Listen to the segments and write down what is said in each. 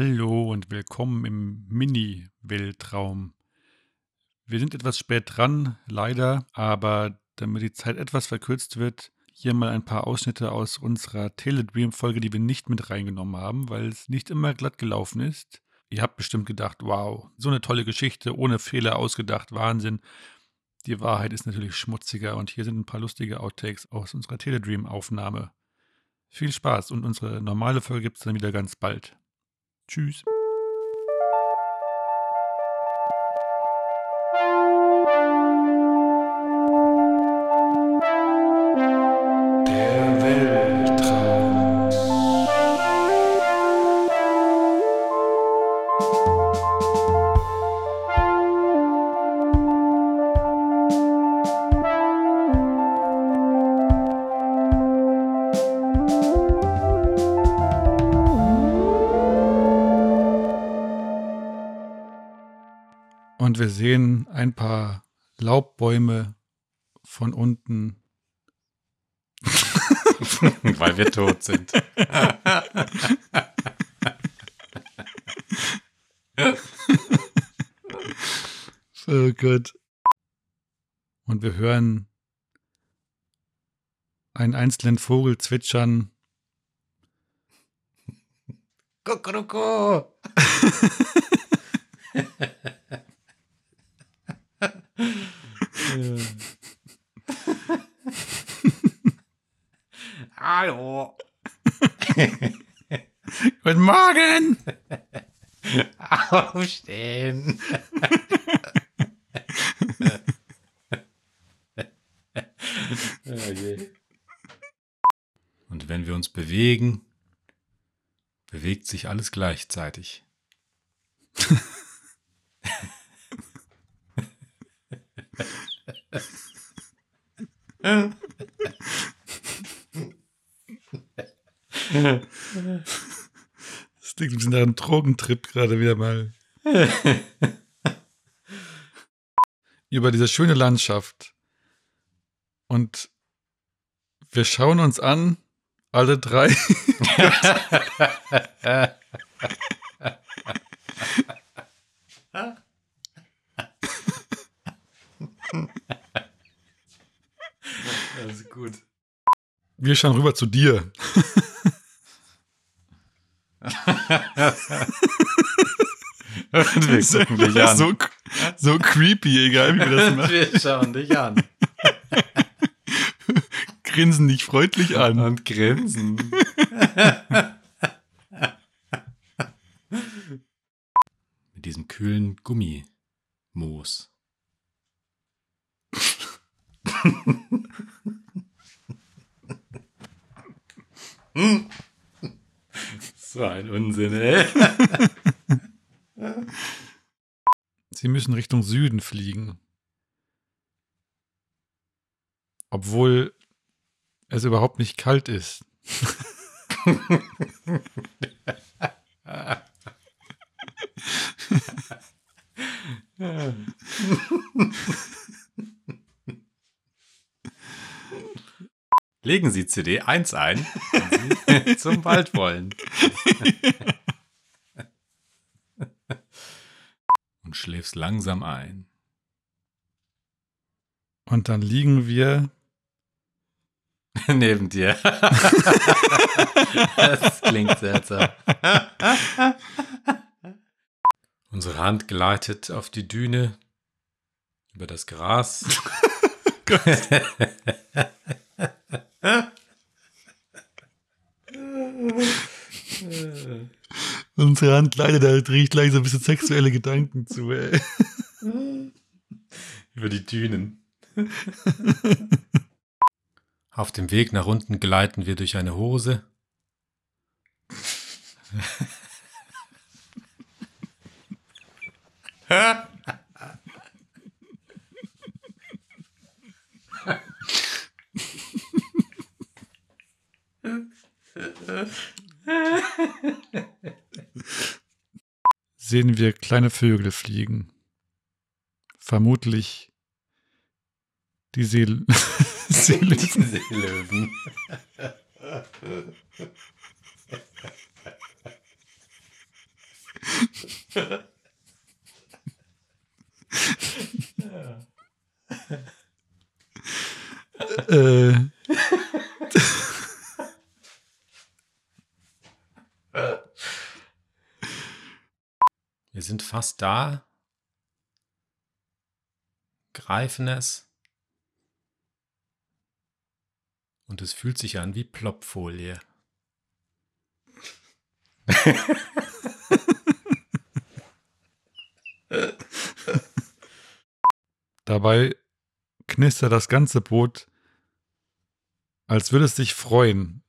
Hallo und willkommen im Mini-Weltraum. Wir sind etwas spät dran, leider, aber damit die Zeit etwas verkürzt wird, hier mal ein paar Ausschnitte aus unserer Teledream-Folge, die wir nicht mit reingenommen haben, weil es nicht immer glatt gelaufen ist. Ihr habt bestimmt gedacht, wow, so eine tolle Geschichte, ohne Fehler ausgedacht, Wahnsinn. Die Wahrheit ist natürlich schmutziger und hier sind ein paar lustige Outtakes aus unserer Teledream-Aufnahme. Viel Spaß und unsere normale Folge gibt es dann wieder ganz bald. Tschüss. Und wir sehen ein paar Laubbäume von unten. Weil wir tot sind. Oh Gott. Und wir hören einen einzelnen Vogel zwitschern. Kuckuckuck. Hallo. Guten Morgen! Aufstehen. Oh je. Und wenn wir uns bewegen, bewegt sich alles gleichzeitig. Das klingt ein bisschen nach einem Drogentrip gerade wieder mal. Über diese schöne Landschaft. Und wir schauen uns an, alle drei. Das ist gut. Wir schauen rüber zu dir. Wir gucken dich an. So, so creepy, egal wie wir das machen. wir schauen dich an. Grinsen dich freundlich an. Und grinsen. Mit diesem kühlen Gummimoos. so ein Unsinn, ey. Sie müssen Richtung Süden fliegen. Obwohl es überhaupt nicht kalt ist. Legen Sie CD 1 ein, wenn Sie zum Wald wollen. Und schläfst langsam ein. Und dann liegen wir. Neben dir. das klingt seltsam. Unsere Hand gleitet auf die Düne, über das Gras. Unsere Hand leidet, da riecht gleich so ein bisschen sexuelle Gedanken zu, ey. über die Dünen. Auf dem Weg nach unten gleiten wir durch eine Hose. Sehen wir kleine Vögel fliegen. Vermutlich die Seel Seelöwen. Seelöwen. äh, sind fast da, greifen es und es fühlt sich an wie Plopfolie. dabei knistert das ganze Boot, als würde es sich freuen.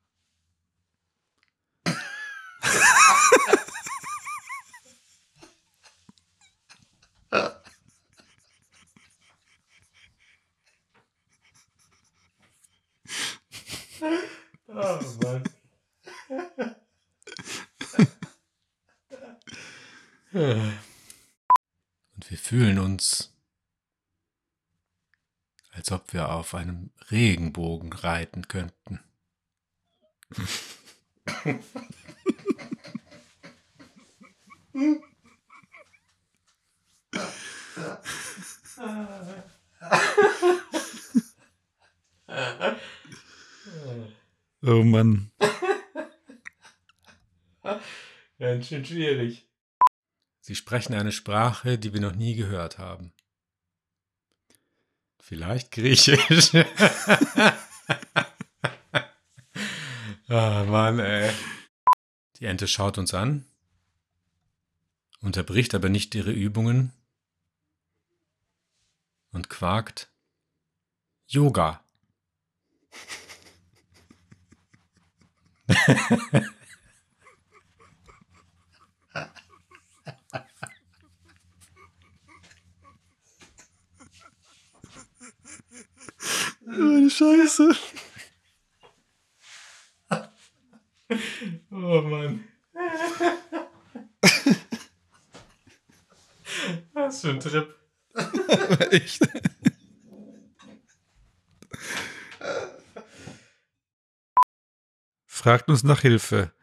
Und wir fühlen uns, als ob wir auf einem Regenbogen reiten könnten. Oh Mann. Ganz schön schwierig. Sie sprechen eine Sprache, die wir noch nie gehört haben. Vielleicht Griechisch. Ah, Mann, ey. Die Ente schaut uns an, unterbricht aber nicht ihre Übungen und quakt Yoga. Meine Scheiße. Oh Mann. Was für ein Trip. Echt? Fragt uns nach Hilfe.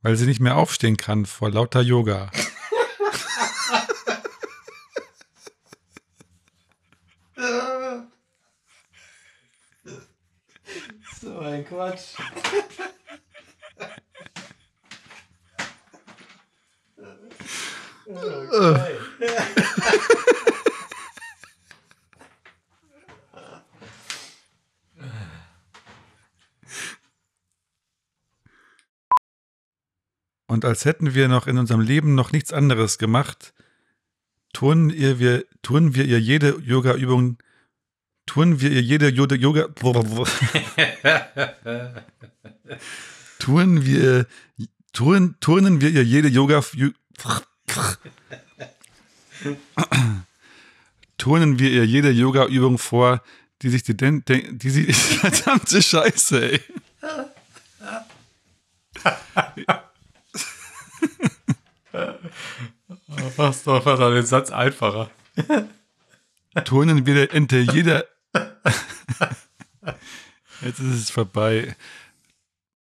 Weil sie nicht mehr aufstehen kann vor lauter Yoga. So ein Quatsch. Und als hätten wir noch in unserem Leben noch nichts anderes gemacht, tun, ihr, wir, tun wir ihr jede Yoga-Übung, tun wir ihr jede Yoga, Yoga tun wir, tun, turnen wir ihr jede Yoga, turnen wir ihr jede Yoga-Übung vor, die sich die, den, den, die sie, verdammte Scheiße, ey. Mach's doch mal den Satz einfacher. turnen wir der Ente jeder. Jetzt ist es vorbei.